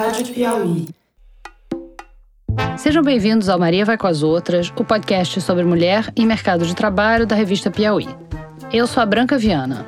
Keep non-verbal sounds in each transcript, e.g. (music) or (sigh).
Rádio Piauí. Sejam bem-vindos ao Maria Vai com as Outras, o podcast sobre mulher e mercado de trabalho da revista Piauí. Eu sou a Branca Viana.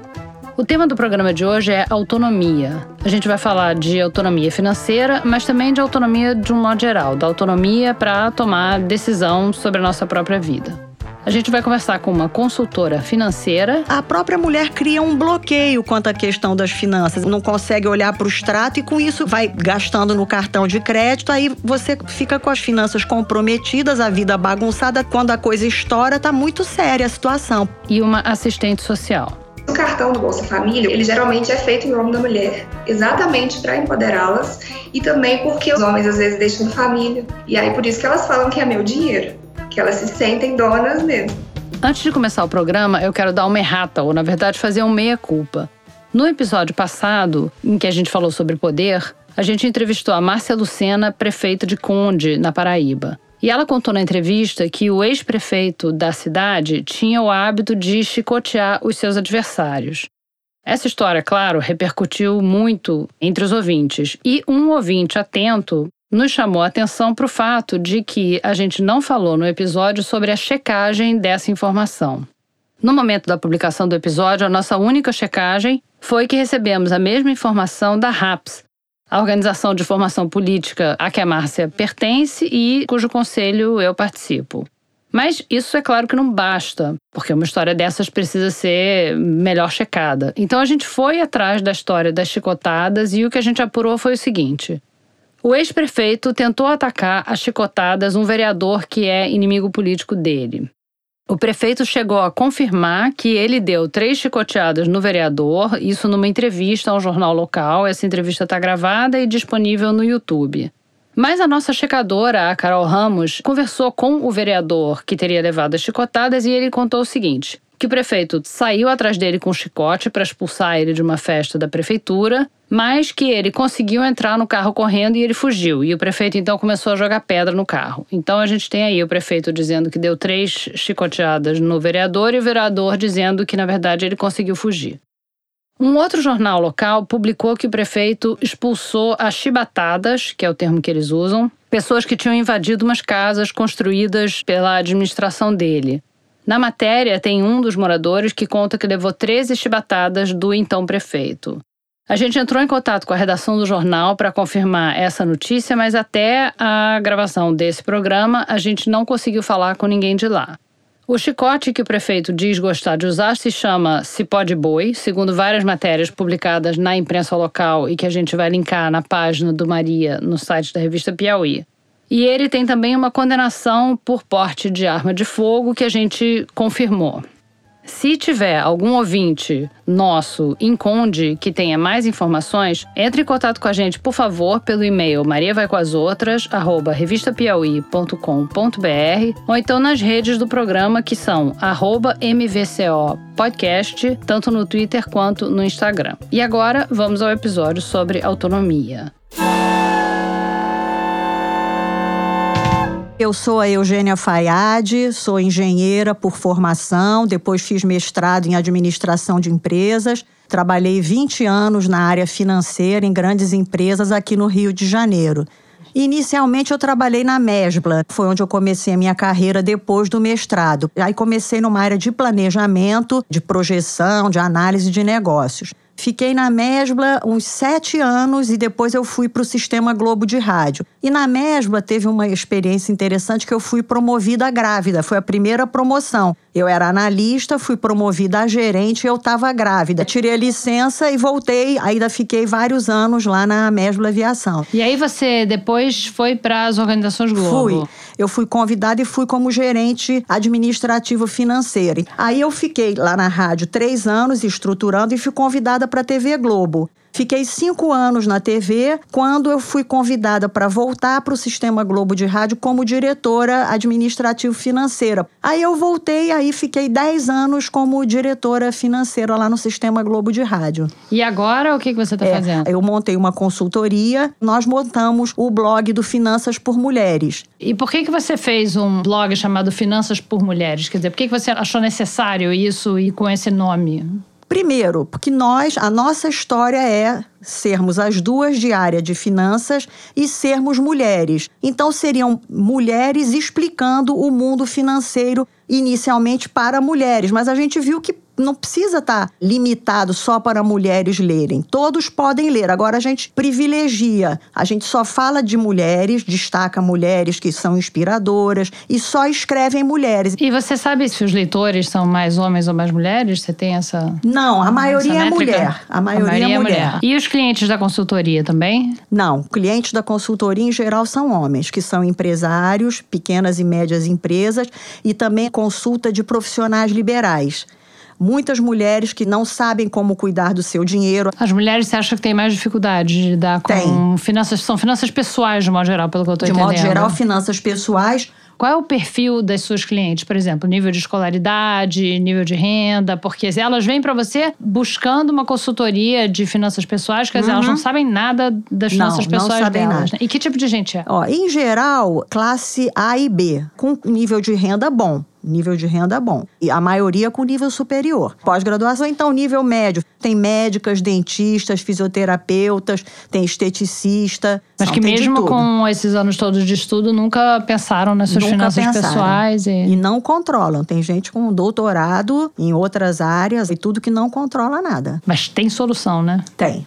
O tema do programa de hoje é autonomia. A gente vai falar de autonomia financeira, mas também de autonomia de um modo geral, da autonomia para tomar decisão sobre a nossa própria vida. A gente vai conversar com uma consultora financeira. A própria mulher cria um bloqueio quanto à questão das finanças. Não consegue olhar para o extrato e com isso vai gastando no cartão de crédito. Aí você fica com as finanças comprometidas, a vida bagunçada. Quando a coisa estoura, tá muito séria a situação. E uma assistente social. O cartão do Bolsa Família, ele geralmente é feito em nome da mulher, exatamente para empoderá-las e também porque os homens às vezes deixam família. E aí por isso que elas falam que é meu dinheiro que elas se sentem donas mesmo. Antes de começar o programa, eu quero dar uma errata, ou na verdade fazer um meia-culpa. No episódio passado, em que a gente falou sobre poder, a gente entrevistou a Márcia Lucena, prefeita de Conde, na Paraíba. E ela contou na entrevista que o ex-prefeito da cidade tinha o hábito de chicotear os seus adversários. Essa história, claro, repercutiu muito entre os ouvintes. E um ouvinte atento nos chamou a atenção para o fato de que a gente não falou no episódio sobre a checagem dessa informação. No momento da publicação do episódio, a nossa única checagem foi que recebemos a mesma informação da RAPS, a organização de formação política a que a Márcia pertence e cujo conselho eu participo. Mas isso é claro que não basta, porque uma história dessas precisa ser melhor checada. Então a gente foi atrás da história das chicotadas e o que a gente apurou foi o seguinte: o ex-prefeito tentou atacar a chicotadas um vereador que é inimigo político dele. O prefeito chegou a confirmar que ele deu três chicoteadas no vereador, isso numa entrevista a um jornal local. Essa entrevista está gravada e disponível no YouTube. Mas a nossa checadora, a Carol Ramos, conversou com o vereador que teria levado as chicotadas e ele contou o seguinte: que o prefeito saiu atrás dele com um chicote para expulsar ele de uma festa da prefeitura, mas que ele conseguiu entrar no carro correndo e ele fugiu. E o prefeito então começou a jogar pedra no carro. Então a gente tem aí o prefeito dizendo que deu três chicoteadas no vereador e o vereador dizendo que na verdade ele conseguiu fugir. Um outro jornal local publicou que o prefeito expulsou as chibatadas, que é o termo que eles usam, pessoas que tinham invadido umas casas construídas pela administração dele. Na matéria, tem um dos moradores que conta que levou 13 chibatadas do então prefeito. A gente entrou em contato com a redação do jornal para confirmar essa notícia, mas até a gravação desse programa a gente não conseguiu falar com ninguém de lá. O chicote que o prefeito diz gostar de usar se chama Cipó de Boi, segundo várias matérias publicadas na imprensa local e que a gente vai linkar na página do Maria no site da revista Piauí. E ele tem também uma condenação por porte de arma de fogo que a gente confirmou. Se tiver algum ouvinte nosso em Conde que tenha mais informações, entre em contato com a gente, por favor, pelo e-mail mariavaicoasotras@revistapiauí.com.br ou então nas redes do programa que são arroba MVCO Podcast, tanto no Twitter quanto no Instagram. E agora vamos ao episódio sobre autonomia. Eu sou a Eugênia Fayad, sou engenheira por formação, depois fiz mestrado em administração de empresas. Trabalhei 20 anos na área financeira em grandes empresas aqui no Rio de Janeiro. Inicialmente eu trabalhei na Mesbla, foi onde eu comecei a minha carreira depois do mestrado. Aí comecei numa área de planejamento, de projeção, de análise de negócios. Fiquei na Mesbla uns sete anos e depois eu fui para o Sistema Globo de Rádio. E na Mesbla teve uma experiência interessante que eu fui promovida grávida, foi a primeira promoção. Eu era analista, fui promovida a gerente e eu estava grávida. Tirei a licença e voltei, ainda fiquei vários anos lá na Mesbla Aviação. E aí você depois foi para as organizações Globo? Fui. Eu fui convidada e fui como gerente administrativo financeiro. Aí eu fiquei lá na rádio três anos estruturando e fui convidada para a TV Globo. Fiquei cinco anos na TV quando eu fui convidada para voltar para o Sistema Globo de Rádio como diretora administrativa financeira. Aí eu voltei, aí fiquei dez anos como diretora financeira lá no Sistema Globo de Rádio. E agora o que você está é, fazendo? Eu montei uma consultoria, nós montamos o blog do Finanças por Mulheres. E por que, que você fez um blog chamado Finanças por Mulheres? Quer dizer, por que, que você achou necessário isso e com esse nome? Primeiro, porque nós, a nossa história é sermos as duas de área de finanças e sermos mulheres. Então seriam mulheres explicando o mundo financeiro inicialmente para mulheres, mas a gente viu que não precisa estar tá limitado só para mulheres lerem. Todos podem ler. Agora a gente privilegia. A gente só fala de mulheres, destaca mulheres que são inspiradoras e só escrevem mulheres. E você sabe se os leitores são mais homens ou mais mulheres? Você tem essa Não, a maioria é mulher. A maioria, a maioria é, mulher. é mulher. E os clientes da consultoria também? Não, clientes da consultoria em geral são homens, que são empresários, pequenas e médias empresas e também consulta de profissionais liberais muitas mulheres que não sabem como cuidar do seu dinheiro. As mulheres você acha que têm mais dificuldade de lidar com Tem. finanças, são finanças pessoais de modo geral, pelo que eu estou entendendo. De modo geral, finanças pessoais. Qual é o perfil das suas clientes? Por exemplo, nível de escolaridade, nível de renda? Porque elas vêm para você buscando uma consultoria de finanças pessoais, quer dizer, uhum. elas não sabem nada das finanças não, pessoais não sabem delas. Nada. E que tipo de gente é? Ó, em geral, classe A e B, com nível de renda bom nível de renda bom. E a maioria com nível superior. Pós-graduação, então, nível médio. Tem médicas, dentistas, fisioterapeutas, tem esteticista. Mas que mesmo com esses anos todos de estudo, nunca pensaram nas suas nunca finanças pensaram. pessoais. E... e não controlam. Tem gente com doutorado em outras áreas e tudo que não controla nada. Mas tem solução, né? Tem.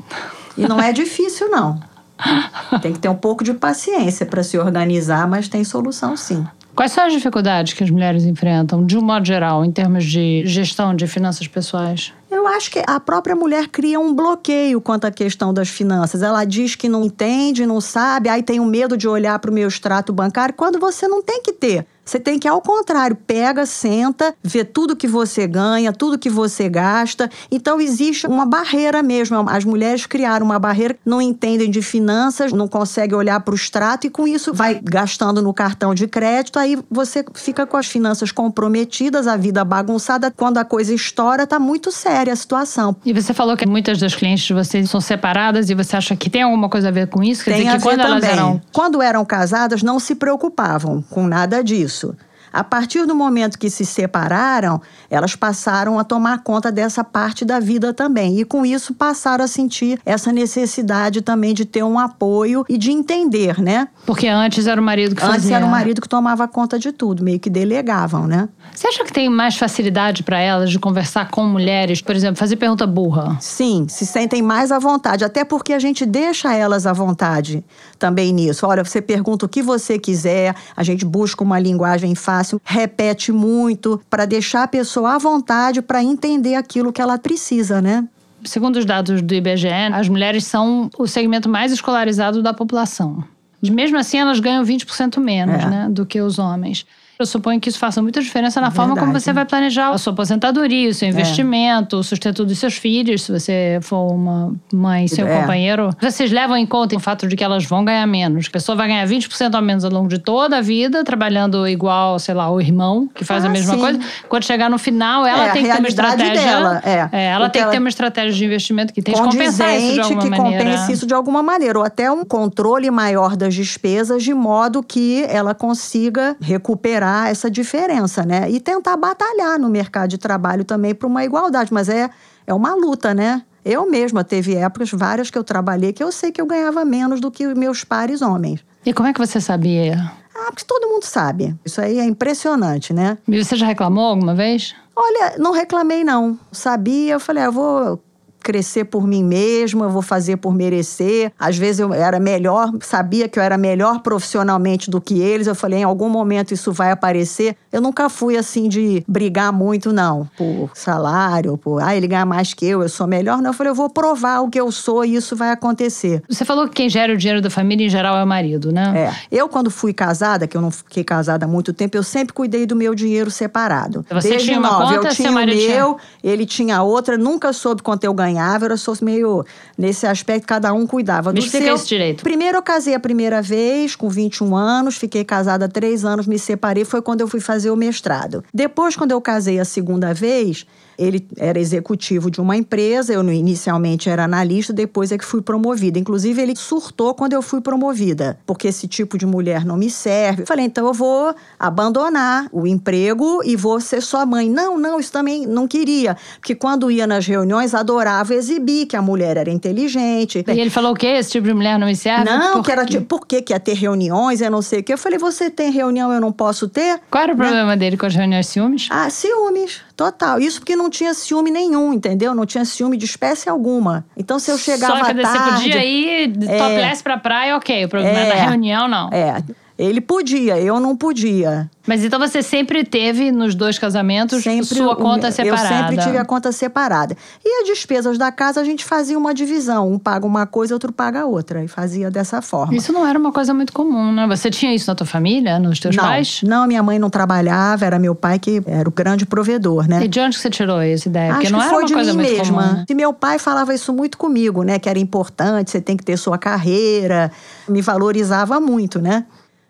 E não é difícil, não. (laughs) Tem que ter um pouco de paciência para se organizar, mas tem solução sim. Quais são as dificuldades que as mulheres enfrentam, de um modo geral, em termos de gestão de finanças pessoais? Eu acho que a própria mulher cria um bloqueio quanto à questão das finanças. Ela diz que não entende, não sabe, aí tem o medo de olhar para o meu extrato bancário, quando você não tem que ter. Você tem que, ao contrário, pega, senta, vê tudo que você ganha, tudo que você gasta. Então, existe uma barreira mesmo. As mulheres criaram uma barreira, não entendem de finanças, não conseguem olhar para o extrato e, com isso, vai gastando no cartão de crédito. Aí você fica com as finanças comprometidas, a vida bagunçada. Quando a coisa estoura, está muito séria a situação. E você falou que muitas das clientes de vocês são separadas e você acha que tem alguma coisa a ver com isso? Quer tem dizer que quando também. elas eram. Quando eram casadas, não se preocupavam com nada disso isso. A partir do momento que se separaram, elas passaram a tomar conta dessa parte da vida também. E com isso passaram a sentir essa necessidade também de ter um apoio e de entender, né? Porque antes era o marido que fazia. Antes era o marido que tomava conta de tudo, meio que delegavam, né? Você acha que tem mais facilidade para elas de conversar com mulheres, por exemplo, fazer pergunta burra? Sim, se sentem mais à vontade, até porque a gente deixa elas à vontade também nisso. Olha, você pergunta o que você quiser, a gente busca uma linguagem fácil fácil, repete muito, para deixar a pessoa à vontade para entender aquilo que ela precisa, né? Segundo os dados do IBGE, as mulheres são o segmento mais escolarizado da população. Mesmo assim, elas ganham 20% menos é. né, do que os homens. Eu suponho que isso faça muita diferença na Verdade. forma como você vai planejar a sua aposentadoria, o seu é. investimento, é. o sustento dos seus filhos, se você for uma mãe seu é. companheiro. Vocês levam em conta o fato de que elas vão ganhar menos. A pessoa vai ganhar 20% a menos ao longo de toda a vida, trabalhando igual, sei lá, o irmão, que faz ah, a mesma sim. coisa. Quando chegar no final, ela é, tem que ter uma estratégia. Dela, é. é ela tem que ter uma estratégia de investimento que tem que compensar isso de alguma que maneira. compense isso de alguma maneira. Ou até um controle maior das despesas, de modo que ela consiga recuperar essa diferença, né? E tentar batalhar no mercado de trabalho também para uma igualdade, mas é, é uma luta, né? Eu mesma teve épocas várias que eu trabalhei que eu sei que eu ganhava menos do que meus pares homens. E como é que você sabia? Ah, porque todo mundo sabe. Isso aí é impressionante, né? E você já reclamou alguma vez? Olha, não reclamei não. Sabia, eu falei, ah, eu vou crescer por mim mesma, eu vou fazer por merecer. Às vezes eu era melhor, sabia que eu era melhor profissionalmente do que eles. Eu falei, em algum momento isso vai aparecer. Eu nunca fui assim de brigar muito, não, por salário, por ah, ele ganha mais que eu, eu sou melhor. Não, eu falei, eu vou provar o que eu sou e isso vai acontecer. Você falou que quem gera o dinheiro da família em geral é o marido, né? É. Eu, quando fui casada, que eu não fiquei casada há muito tempo, eu sempre cuidei do meu dinheiro separado. Você Desde tinha uma conta, eu tinha o meu, tinha... ele tinha outra, nunca soube quanto eu ganhava ganhava, eu sou meio nesse aspecto, cada um cuidava me do seu. Esse direito. Primeiro eu casei a primeira vez, com 21 anos, fiquei casada há três anos, me separei, foi quando eu fui fazer o mestrado. Depois, quando eu casei a segunda vez, Ele era executivo de uma empresa, eu inicialmente era analista, depois é que fui promovida. Inclusive, ele surtou quando eu fui promovida, porque esse tipo de mulher não me serve. Falei, então eu vou abandonar o emprego e vou ser sua mãe. Não, não, isso também não queria. Porque quando ia nas reuniões, adorava exibir que a mulher era inteligente. E ele falou o quê? Esse tipo de mulher não me serve? Não, Por que era tipo, por que, que ia ter reuniões, eu não sei o quê. Eu falei, você tem reunião, eu não posso ter? Qual era o problema dele com as reuniões ciúmes? Ah, ciúmes, total. Isso porque não tinha ciúme nenhum, entendeu? Não tinha ciúme de espécie alguma. Então, se eu chegava Só que à você tarde... podia ir topless pra praia, ok. O problema é, É. da reunião, não. É, ele podia, eu não podia. Mas então você sempre teve nos dois casamentos Sempre sua conta Eu separada. sempre tive a conta separada. E as despesas da casa a gente fazia uma divisão. Um paga uma coisa, outro paga outra. E fazia dessa forma. Isso não era uma coisa muito comum, né? Você tinha isso na tua família, nos teus não, pais? não, minha mãe não trabalhava, era meu pai que era o grande provedor, né? E de onde você tirou essa ideia? Porque Acho não que era foi uma de coisa mim muito mesma. comum. né? E meu pai falava isso muito comigo, né? Que era importante, você tem que ter sua carreira. Me valorizava muito, né?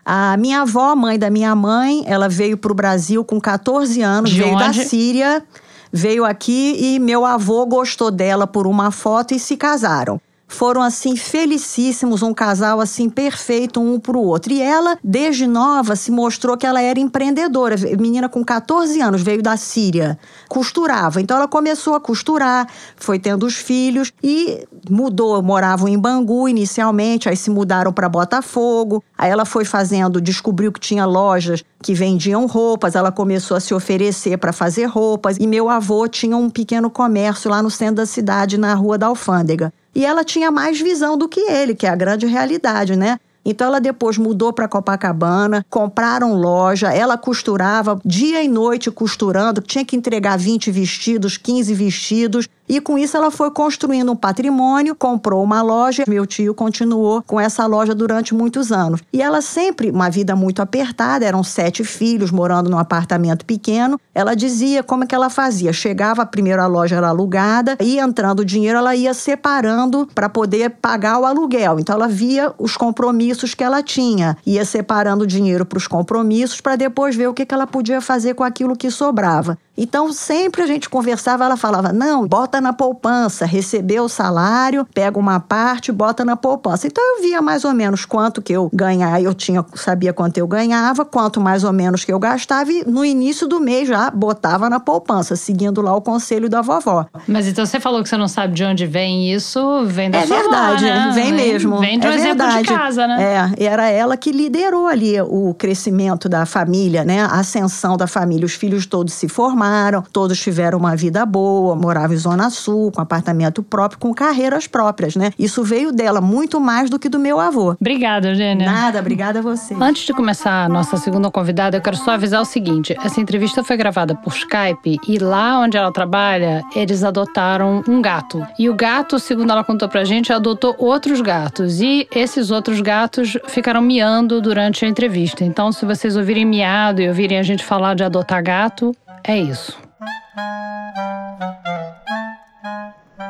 A minha avó, mãe da minha mãe, ela veio para o Brasil com 14 anos, De veio da onde? Síria, veio aqui e meu avô gostou dela por uma foto e se casaram. Foram assim felicíssimos, um casal assim perfeito um pro outro. E ela, desde nova, se mostrou que ela era empreendedora. Menina com 14 anos, veio da Síria, costurava. Então ela começou a costurar, foi tendo os filhos e mudou. Moravam em Bangu inicialmente, aí se mudaram para Botafogo. Aí ela foi fazendo, descobriu que tinha lojas que vendiam roupas, ela começou a se oferecer para fazer roupas. E meu avô tinha um pequeno comércio lá no centro da cidade, na Rua da Alfândega. E ela tinha mais visão do que ele, que é a grande realidade, né? Então ela depois mudou para Copacabana, compraram loja, ela costurava dia e noite costurando, tinha que entregar 20 vestidos, 15 vestidos, e com isso ela foi construindo um patrimônio, comprou uma loja, meu tio continuou com essa loja durante muitos anos. E ela sempre, uma vida muito apertada, eram sete filhos morando num apartamento pequeno. Ela dizia como é que ela fazia. Chegava, primeiro a loja era alugada, ia entrando o dinheiro, ela ia separando para poder pagar o aluguel. Então ela via os compromissos que ela tinha, ia separando o dinheiro para os compromissos para depois ver o que, que ela podia fazer com aquilo que sobrava. Então, sempre a gente conversava, ela falava: não, bota na poupança, recebeu o salário, pega uma parte, bota na poupança. Então, eu via mais ou menos quanto que eu ganhava, eu tinha, sabia quanto eu ganhava, quanto mais ou menos que eu gastava, e no início do mês já botava na poupança, seguindo lá o conselho da vovó. Mas então você falou que você não sabe de onde vem isso, vem da É sua avó, verdade, né? vem mesmo. Vem de um é exemplo verdade. de casa, né? É, era ela que liderou ali o crescimento da família, né? A ascensão da família. Os filhos todos se formaram, todos tiveram uma vida boa, moravam em Zona Sul, com apartamento próprio, com carreiras próprias, né? Isso veio dela muito mais do que do meu avô. Obrigada, Eugênia. Nada, obrigada a você. Antes de começar a nossa segunda convidada, eu quero só avisar o seguinte: essa entrevista foi gravada por Skype e lá onde ela trabalha, eles adotaram um gato. E o gato, segundo ela contou pra gente, adotou outros gatos. E esses outros gatos ficaram miando durante a entrevista. Então, se vocês ouvirem miado e ouvirem a gente falar de adotar gato, é isso.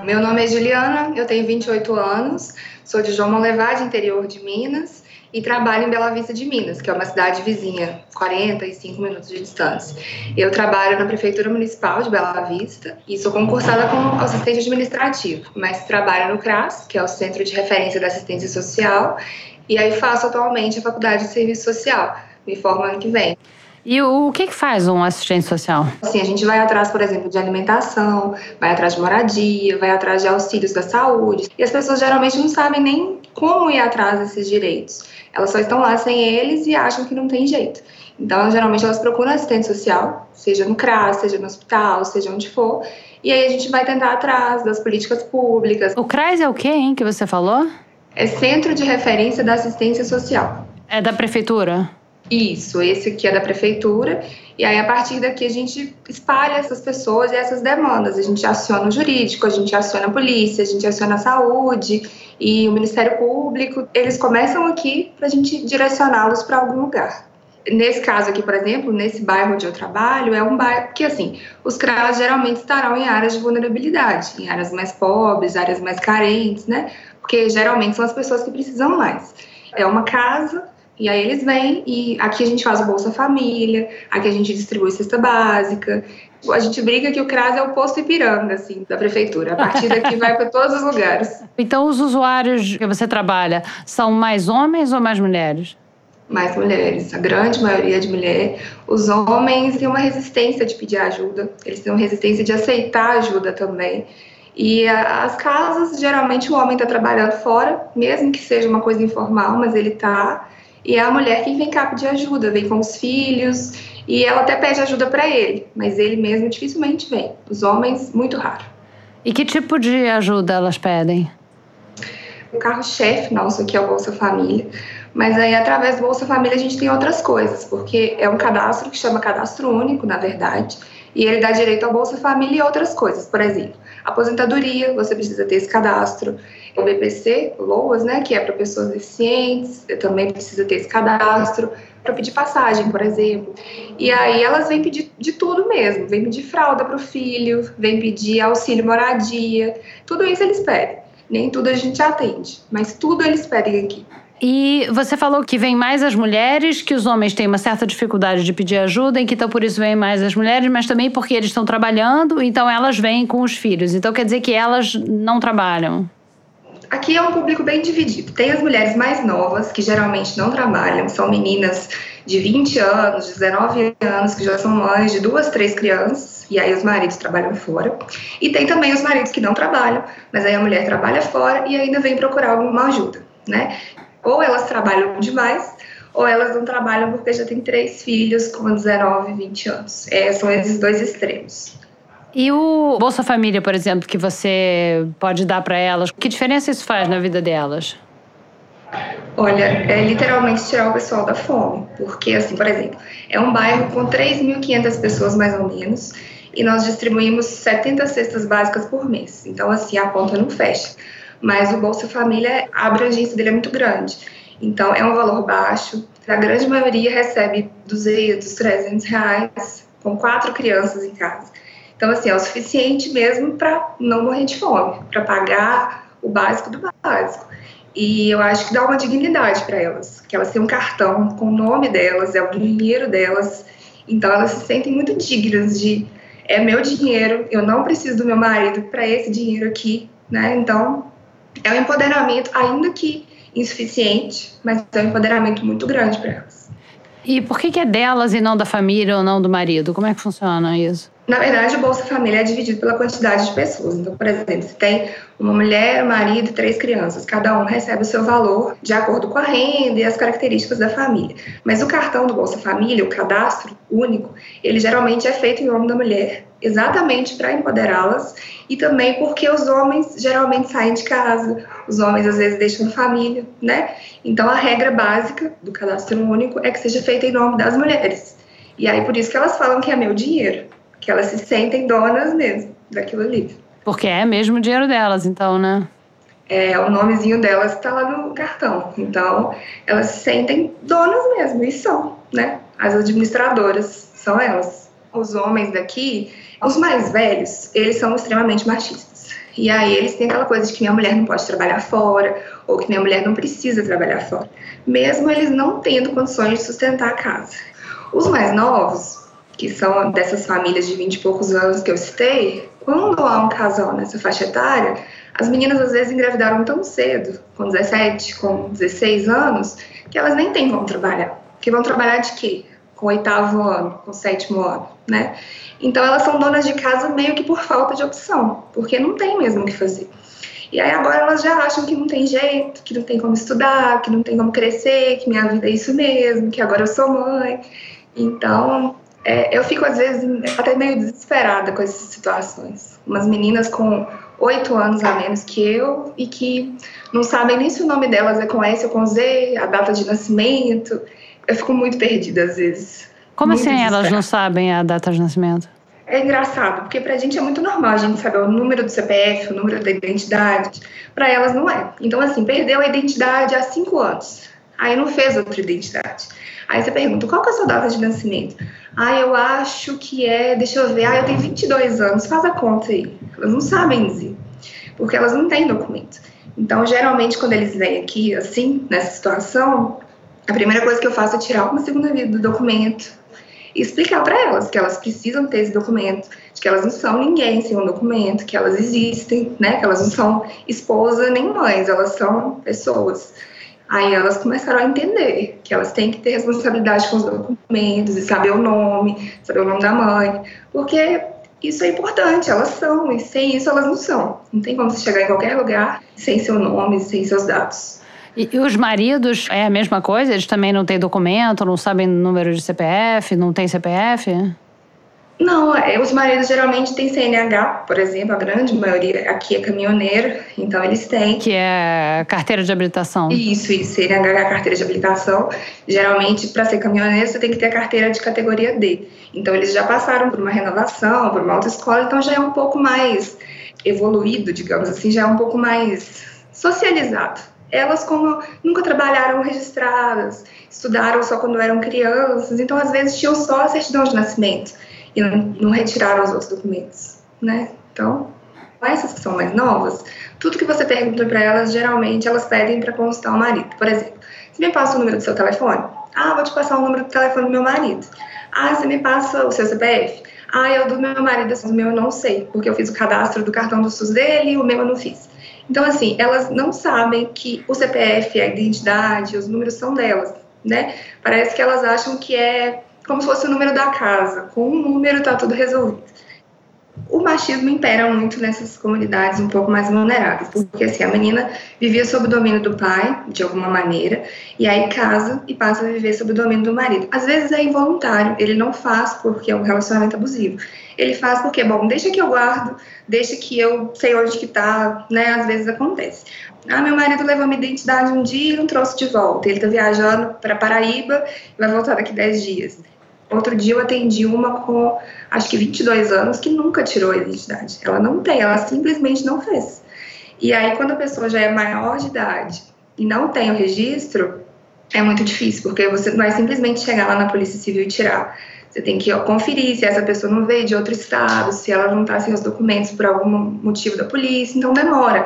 Meu nome é Juliana, eu tenho 28 anos, sou de João Monlevade, interior de Minas, e trabalho em Bela Vista de Minas, que é uma cidade vizinha, 45 minutos de distância. Eu trabalho na Prefeitura Municipal de Bela Vista e sou concursada como assistente administrativo, mas trabalho no CRAS, que é o Centro de Referência da Assistência Social, e aí faço atualmente a Faculdade de Serviço Social, me formo ano que vem. E o, o que, que faz um assistente social? Assim, a gente vai atrás, por exemplo, de alimentação, vai atrás de moradia, vai atrás de auxílios da saúde. E as pessoas geralmente não sabem nem como ir atrás desses direitos. Elas só estão lá sem eles e acham que não tem jeito. Então, geralmente elas procuram assistente social, seja no CRAS, seja no hospital, seja onde for. E aí a gente vai tentar atrás das políticas públicas. O CRAS é o quê, hein, que você falou? É Centro de Referência da Assistência Social. É da prefeitura? Isso, esse aqui é da prefeitura. E aí, a partir daqui, a gente espalha essas pessoas e essas demandas. A gente aciona o jurídico, a gente aciona a polícia, a gente aciona a saúde e o Ministério Público. Eles começam aqui para a gente direcioná-los para algum lugar. Nesse caso aqui, por exemplo, nesse bairro onde eu trabalho, é um bairro que, assim, os CRAS geralmente estarão em áreas de vulnerabilidade, em áreas mais pobres, áreas mais carentes, né? Porque geralmente são as pessoas que precisam mais. É uma casa E aí eles vêm e aqui a gente faz o Bolsa Família, aqui a gente distribui cesta básica. A gente briga que o CRAS é o posto Ipiranga, assim, da prefeitura. A partir daqui vai para todos os lugares. (laughs) Então, os usuários que você trabalha são mais homens ou mais mulheres? mais mulheres, a grande maioria de mulher. Os homens têm uma resistência de pedir ajuda, eles têm uma resistência de aceitar ajuda também. E as casas, geralmente o homem está trabalhando fora, mesmo que seja uma coisa informal, mas ele está. E é a mulher quem vem cá pedir ajuda, vem com os filhos, e ela até pede ajuda para ele, mas ele mesmo dificilmente vem. Os homens, muito raro. E que tipo de ajuda elas pedem? O carro-chefe nosso aqui é o Bolsa Família. Mas aí, através do Bolsa Família, a gente tem outras coisas, porque é um cadastro que chama cadastro único, na verdade, e ele dá direito ao Bolsa Família e outras coisas. Por exemplo, aposentadoria, você precisa ter esse cadastro. O BPC, LOAS, né, que é para pessoas deficientes, também precisa ter esse cadastro para pedir passagem, por exemplo. E aí elas vêm pedir de tudo mesmo, vêm pedir fralda para o filho, vêm pedir auxílio moradia, tudo isso eles pedem. Nem tudo a gente atende, mas tudo eles pedem aqui. E você falou que vem mais as mulheres, que os homens têm uma certa dificuldade de pedir ajuda, e que então por isso vem mais as mulheres, mas também porque eles estão trabalhando, então elas vêm com os filhos. Então quer dizer que elas não trabalham. Aqui é um público bem dividido. Tem as mulheres mais novas, que geralmente não trabalham, são meninas de 20 anos, 19 anos, que já são mães de duas, três crianças, e aí os maridos trabalham fora. E tem também os maridos que não trabalham, mas aí a mulher trabalha fora e ainda vem procurar alguma ajuda, né? ou elas trabalham demais, ou elas não trabalham porque já tem três filhos com 19, 20 anos. É, são esses dois extremos. E o Bolsa Família, por exemplo, que você pode dar para elas, que diferença isso faz na vida delas? Olha, é literalmente tirar o pessoal da fome, porque assim, por exemplo, é um bairro com 3.500 pessoas mais ou menos, e nós distribuímos 70 cestas básicas por mês. Então assim, a conta não fecha mas o Bolsa Família, a abrangência dele é muito grande. Então, é um valor baixo. A grande maioria recebe 200, 300 reais com quatro crianças em casa. Então, assim, é o suficiente mesmo para não morrer de fome, para pagar o básico do básico. E eu acho que dá uma dignidade para elas, que elas têm um cartão com o nome delas, é o dinheiro delas. Então, elas se sentem muito dignas de é meu dinheiro, eu não preciso do meu marido para esse dinheiro aqui, né? Então, é um empoderamento, ainda que insuficiente, mas é um empoderamento muito grande para elas. E por que, que é delas e não da família ou não do marido? Como é que funciona isso? Na verdade, o Bolsa Família é dividido pela quantidade de pessoas. Então, por exemplo, se tem uma mulher, um marido e três crianças, cada um recebe o seu valor de acordo com a renda e as características da família. Mas o cartão do Bolsa Família, o cadastro único, ele geralmente é feito em nome da mulher, exatamente para empoderá-las e também porque os homens geralmente saem de casa, os homens às vezes deixam família, né? Então, a regra básica do cadastro único é que seja feita em nome das mulheres. E aí, por isso que elas falam que é meu dinheiro que elas se sentem donas mesmo daquilo ali. Porque é mesmo o dinheiro delas, então, né? É, o nomezinho delas está lá no cartão. Então, elas se sentem donas mesmo, e são, né? As administradoras são elas. Os homens daqui, os mais velhos, eles são extremamente machistas. E aí eles têm aquela coisa de que minha mulher não pode trabalhar fora, ou que minha mulher não precisa trabalhar fora, mesmo eles não tendo condições de sustentar a casa. Os mais novos, que são dessas famílias de 20 e poucos anos que eu citei, quando há um casal nessa faixa etária, as meninas às vezes engravidaram tão cedo, com 17, com 16 anos, que elas nem têm como trabalhar. Que vão trabalhar de quê? Com oitavo ano, com sétimo ano, né? Então elas são donas de casa meio que por falta de opção, porque não tem mesmo o que fazer. E aí agora elas já acham que não tem jeito, que não tem como estudar, que não tem como crescer, que minha vida é isso mesmo, que agora eu sou mãe. Então, é, eu fico, às vezes, até meio desesperada com essas situações. Umas meninas com oito anos a menos que eu e que não sabem nem se o nome delas é com S ou com Z, a data de nascimento. Eu fico muito perdida, às vezes. Como muito assim elas não sabem a data de nascimento? É engraçado, porque pra gente é muito normal a gente saber o número do CPF, o número da identidade. Para elas não é. Então, assim, perdeu a identidade há cinco anos. Aí não fez outra identidade. Aí você pergunta, qual que é a sua data de nascimento? Ah, eu acho que é, deixa eu ver, ah, eu tenho 22 anos, faz a conta aí. Elas não sabem dizer, porque elas não têm documento. Então, geralmente, quando eles vêm aqui, assim, nessa situação, a primeira coisa que eu faço é tirar uma segunda vida do documento e explicar para elas que elas precisam ter esse documento, de que elas não são ninguém sem um documento, que elas existem, né? Que elas não são esposa nem mães, elas são pessoas. Aí elas começaram a entender que elas têm que ter responsabilidade com os documentos e saber o nome, saber o nome da mãe, porque isso é importante, elas são, e sem isso elas não são. Não tem como você chegar em qualquer lugar sem seu nome, sem seus dados. E, e, os maridos é a mesma coisa? Eles também não têm documento, não sabem número de CPF, não tem CPF? Não, é, os maridos geralmente têm CNH, por exemplo, a grande maioria aqui é caminhoneiro, então eles têm. Que é carteira de habilitação. Isso, isso, CNH é a carteira de habilitação. Geralmente, para ser caminhoneiro, você tem que ter a carteira de categoria D. Então, eles já passaram por uma renovação, por uma autoescola, então já é um pouco mais evoluído, digamos assim, já é um pouco mais socializado. Elas, como nunca trabalharam registradas, estudaram só quando eram crianças, então às vezes tinham só a certidão de nascimento e não, não retiraram os outros documentos, né? Então, essas que são mais novas, tudo que você pergunta para elas, geralmente elas pedem para consultar o marido. Por exemplo, você me passa o número do seu telefone? Ah, vou te passar o número do telefone do meu marido. Ah, você me passa o seu CPF? Ah, eu do meu marido, assim, o meu eu não sei, porque eu fiz o cadastro do cartão do SUS dele e o meu eu não fiz. Então, assim, elas não sabem que o CPF, a identidade, os números são delas, né? Parece que elas acham que é como se fosse o número da casa. Com um número está tudo resolvido. O machismo impera muito nessas comunidades um pouco mais vulneráveis, porque assim, a menina vivia sob o domínio do pai, de alguma maneira, e aí casa e passa a viver sob o domínio do marido. Às vezes é involuntário, ele não faz porque é um relacionamento abusivo. Ele faz porque, bom, deixa que eu guardo, deixa que eu sei onde que tá, né? Às vezes acontece. Ah, meu marido levou minha identidade um dia e não trouxe de volta. Ele tá viajando para Paraíba e vai voltar daqui 10 dias. Outro dia eu atendi uma com acho que 22 anos que nunca tirou a identidade. Ela não tem, ela simplesmente não fez. E aí, quando a pessoa já é maior de idade e não tem o registro, é muito difícil, porque você não vai simplesmente chegar lá na Polícia Civil e tirar. Você tem que ó, conferir se essa pessoa não veio de outro estado, se ela não está sem os documentos por algum motivo da polícia, então demora.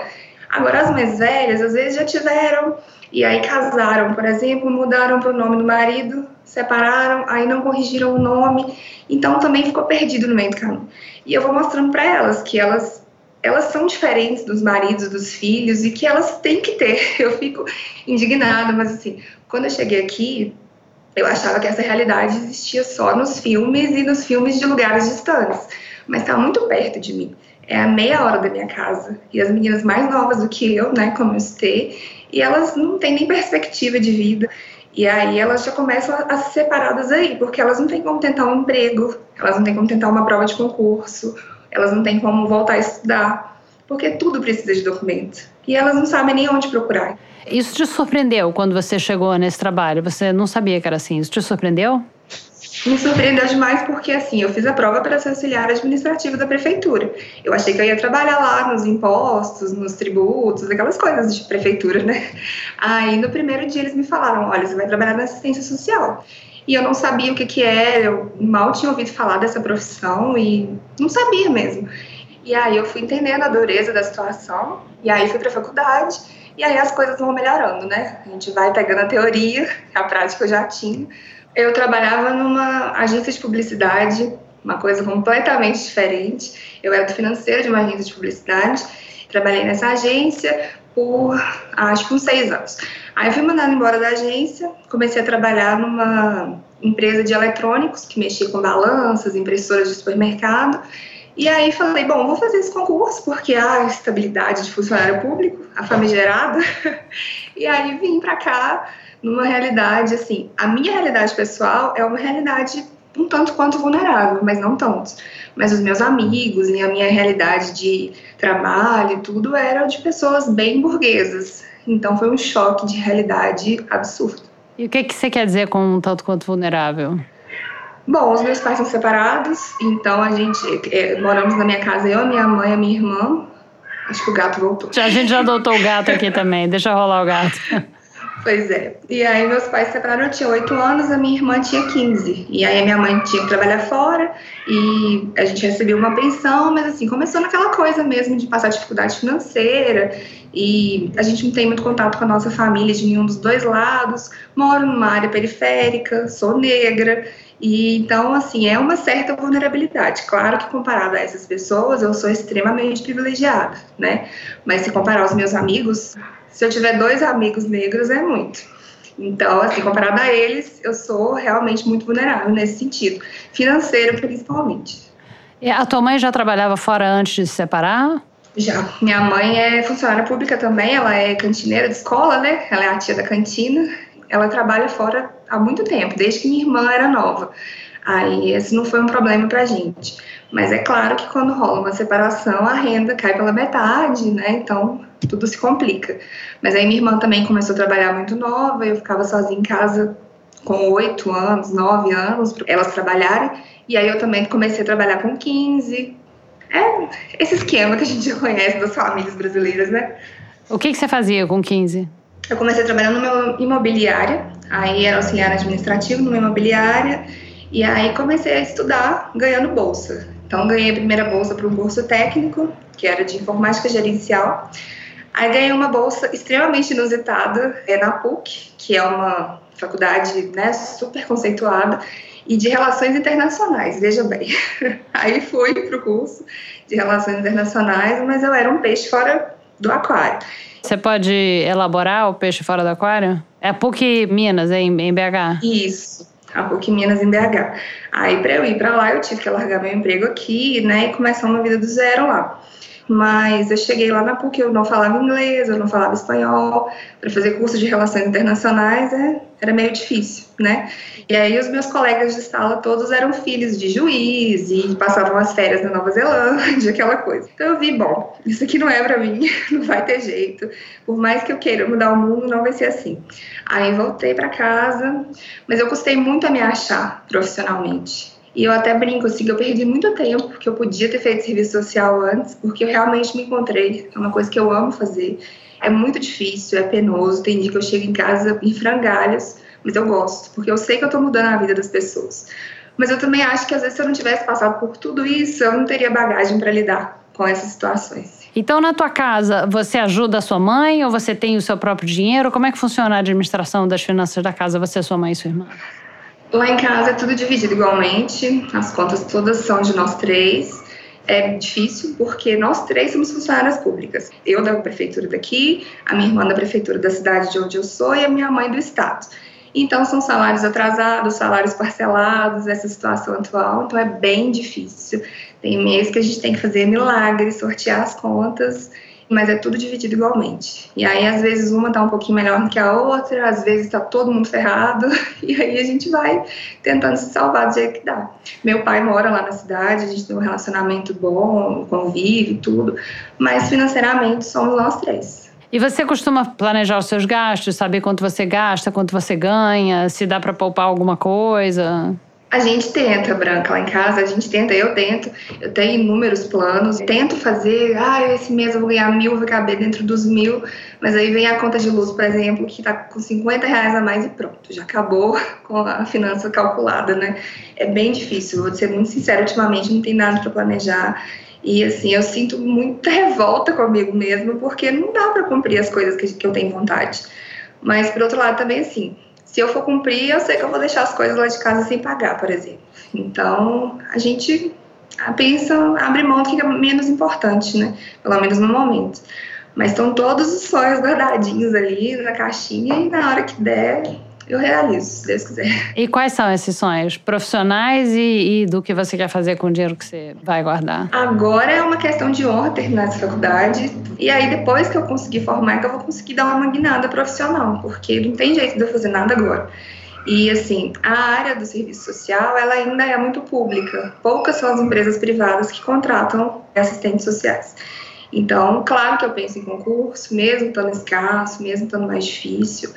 Agora, as mais velhas, às vezes já tiveram e aí casaram, por exemplo, mudaram para o nome do marido, separaram, aí não corrigiram o nome, então também ficou perdido no meio do caminho. E eu vou mostrando para elas que elas elas são diferentes dos maridos, dos filhos e que elas têm que ter. (laughs) Eu fico indignada, mas assim, quando eu cheguei aqui, eu achava que essa realidade existia só nos filmes e nos filmes de lugares distantes, mas está muito perto de mim. É a meia hora da minha casa. E as meninas mais novas do que eu, né, como eu citei, e elas não têm nem perspectiva de vida. E aí elas já começam a, se separadas aí, porque elas não têm como tentar um emprego, elas não têm como tentar uma prova de concurso, elas não têm como voltar a estudar, porque tudo precisa de documento. E elas não sabem nem onde procurar. Isso te surpreendeu quando você chegou nesse trabalho? Você não sabia que era assim? Isso te surpreendeu? Me surpreendeu demais porque, assim, eu fiz a prova para ser auxiliar administrativo da prefeitura. Eu achei que eu ia trabalhar lá nos impostos, nos tributos, aquelas coisas de prefeitura, né? Aí, no primeiro dia, eles me falaram: olha, você vai trabalhar na assistência social. E eu não sabia o que, que era, eu mal tinha ouvido falar dessa profissão e não sabia mesmo. E aí, eu fui entendendo a dureza da situação, e aí fui para a faculdade. E aí as coisas vão melhorando, né? A gente vai pegando a teoria, a prática eu já tinha, eu trabalhava numa agência de publicidade, uma coisa completamente diferente. Eu era do financeiro de uma agência de publicidade, trabalhei nessa agência por acho que uns seis anos. Aí fui mandada embora da agência, comecei a trabalhar numa empresa de eletrônicos que mexia com balanças, impressoras de supermercado. E aí falei, bom, vou fazer esse concurso porque há estabilidade de funcionário público, a famigerada. (laughs) e aí vim para cá numa realidade assim, a minha realidade pessoal é uma realidade um tanto quanto vulnerável, mas não tanto. Mas os meus amigos e a minha realidade de trabalho e tudo era de pessoas bem burguesas. Então foi um choque de realidade absurdo. E o que, que você quer dizer com um tanto quanto vulnerável? Bom, os meus pais são separados, então a gente é, moramos na minha casa, eu, minha mãe e minha irmã. Acho que o gato voltou. A gente já adotou o gato aqui também, deixa rolar o gato. (laughs) Pois é. E aí meus pais se separaram, eu tinha 8 anos, a minha irmã tinha 15. E aí minha mãe tinha que trabalhar fora e a gente recebia uma pensão, mas assim, começou naquela coisa mesmo de passar dificuldade financeira e a gente não tem muito contato com a nossa família de nenhum dos dois lados. Moro numa área periférica, sou negra e então, assim, é uma certa vulnerabilidade. Claro que comparado a essas pessoas, eu sou extremamente privilegiada, né? Mas se comparar aos meus amigos, se eu tiver dois amigos negros, é muito. Então, assim, comparado a eles, eu sou realmente muito vulnerável nesse sentido, financeiro principalmente. E a tua mãe já trabalhava fora antes de se separar? Já. Minha mãe é funcionária pública também, ela é cantineira de escola, né? Ela é a tia da cantina ela trabalha fora há muito tempo, desde que minha irmã era nova. Aí esse não foi um problema pra gente. Mas é claro que quando rola uma separação, a renda cai pela metade, né? Então tudo se complica. Mas aí minha irmã também começou a trabalhar muito nova, eu ficava sozinha em casa com oito anos, nove anos, elas trabalharem. E aí eu também comecei a trabalhar com 15. É esse esquema que a gente conhece das famílias brasileiras, né? O que, que você fazia com 15? Eu comecei trabalhando numa imobiliária, aí era auxiliar administrativo numa imobiliária, e aí comecei a estudar ganhando bolsa. Então ganhei a primeira bolsa para um curso técnico, que era de informática gerencial. Aí ganhei uma bolsa extremamente inusitada é na PUC, que é uma faculdade né, super conceituada, e de relações internacionais, veja bem. (laughs) Aí fui para o curso de relações internacionais, mas eu era um peixe fora do aquário. Você pode elaborar o peixe fora do aquário? É a PUC Minas, em, em BH? Isso, a PUC Minas em BH. Aí, para eu ir para lá, eu tive que largar meu emprego aqui, né, e começar uma vida do zero lá. Mas eu cheguei lá na PUC, eu não falava inglês, eu não falava espanhol. Para fazer curso de relações internacionais é, era meio difícil, né? E aí os meus colegas de sala todos eram filhos de juiz e passavam as férias na Nova Zelândia, (laughs) aquela coisa. Então eu vi, bom, isso aqui não é para mim, (laughs) não vai ter jeito. Por mais que eu queira mudar o mundo, não vai ser assim. Aí voltei para casa, mas eu custei muito a me achar profissionalmente. E eu até brinco assim que eu perdi muito tempo, porque eu podia ter feito serviço social antes, porque eu realmente me encontrei. É uma coisa que eu amo fazer. É muito difícil, é penoso. Tem dia que eu chego em casa em frangalhos, mas eu gosto, porque eu sei que eu estou mudando a vida das pessoas. Mas eu também acho que às vezes se eu não tivesse passado por tudo isso, eu não teria bagagem para lidar com essas situações. Então, na tua casa, você ajuda a sua mãe ou você tem o seu próprio dinheiro? Como é que funciona a administração das finanças da casa, você, sua mãe e sua irmã? Lá em casa é tudo dividido igualmente, as contas todas são de nós três. É difícil porque nós três somos funcionárias públicas. Eu da prefeitura daqui, a minha irmã da prefeitura da cidade de onde eu sou e a minha mãe do estado. Então são salários atrasados, salários parcelados, essa situação atual, então é bem difícil. Tem mês que a gente tem que fazer milagres, sortear as contas mas é tudo dividido igualmente. E aí, às vezes, uma tá um pouquinho melhor do que a outra, às vezes tá todo mundo ferrado, (laughs) e aí a gente vai tentando se salvar do jeito que dá. Meu pai mora lá na cidade, a gente tem um relacionamento bom, convive, tudo, mas financeiramente somos nós três. E você costuma planejar os seus gastos, saber quanto você gasta, quanto você ganha, se dá para poupar alguma coisa? A gente tenta, Branca, lá em casa, a gente tenta, eu tento, eu tenho inúmeros planos, tento fazer, ah, esse mês eu vou ganhar mil, vou caber dentro dos mil, mas aí vem a conta de luz, por exemplo, que tá com 50 reais a mais e pronto, já acabou (laughs) com a finança calculada, né? É bem difícil, vou ser muito sincera, ultimamente não tem nada para planejar, e assim, eu sinto muita (laughs) revolta comigo mesmo, porque não dá para cumprir as coisas que, que eu tenho vontade. Mas, por outro lado, também assim, se eu for cumprir, eu sei que eu vou deixar as coisas lá de casa sem pagar, por exemplo. Então, a gente pensa, abre mão que é menos importante, né? Pelo menos no momento. Mas estão todos os sonhos guardadinhos ali na caixinha e na hora que der, eu realizo, se Deus quiser. E quais são esses sonhos? Profissionais e, e, do que você quer fazer com o dinheiro que você vai guardar? Agora é uma questão de honra terminar essa faculdade. E aí, depois que eu conseguir formar, que eu vou conseguir dar uma magnada profissional, porque não tem jeito de eu fazer nada agora. E assim, a área do serviço social, ela ainda é muito pública. Poucas são as empresas privadas que contratam assistentes sociais. Então, claro que eu penso em concurso, mesmo estando escasso, mesmo estando mais difícil,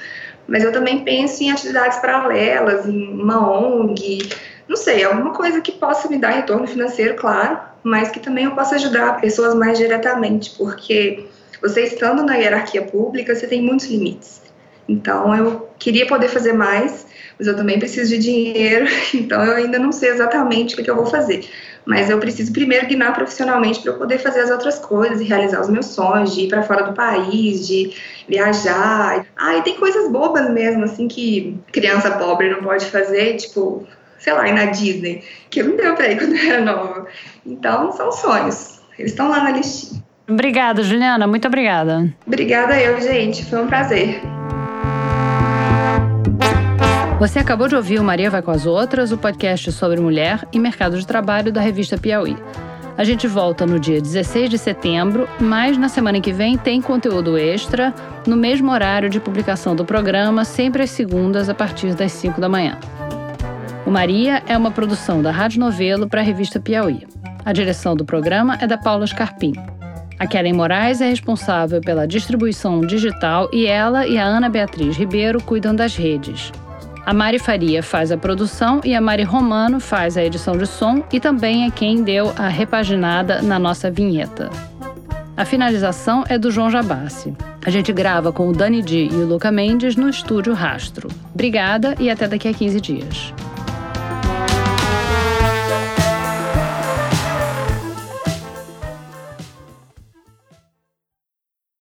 mas eu também penso em atividades paralelas, em uma ONG, não sei, alguma coisa que possa me dar retorno financeiro, claro, mas que também eu possa ajudar pessoas mais diretamente, porque você estando na hierarquia pública, você tem muitos limites. Então eu queria poder fazer mais, mas eu também preciso de dinheiro, (laughs) então eu ainda não sei exatamente o que, eu vou fazer. Mas eu preciso primeiro guinar profissionalmente para eu poder fazer as outras coisas e realizar os meus sonhos, de ir para fora do país, de viajar. Ah, e tem coisas bobas mesmo, assim, que criança pobre não pode fazer, tipo, sei lá, ir na Disney, que não deu para ir (laughs) quando eu era nova. Então, são sonhos. Eles estão lá na listinha. Obrigada, Juliana. Muito obrigada. Obrigada eu, gente. Foi um prazer. Você acabou de ouvir o Maria Vai com as Outras, o podcast sobre mulher e mercado de trabalho da revista Piauí. A gente volta no dia 16 de setembro, mas na semana que vem tem conteúdo extra, no mesmo horário de publicação do programa, sempre às segundas, a partir das 5 da manhã. O Maria é uma produção da Rádio Novelo para a revista Piauí. A direção do programa é da Paula Scarpim. A Kellen Moraes é responsável pela distribuição digital e ela e a Ana Beatriz Ribeiro cuidam das redes. A Mari Faria faz a produção e a Mari Romano faz a edição de som e também é quem deu a repaginada na nossa vinheta. A finalização é do João Jabassi. A gente grava com o Dani Di e o Luca Mendes no estúdio Rastro. Obrigada e até daqui a 15 dias.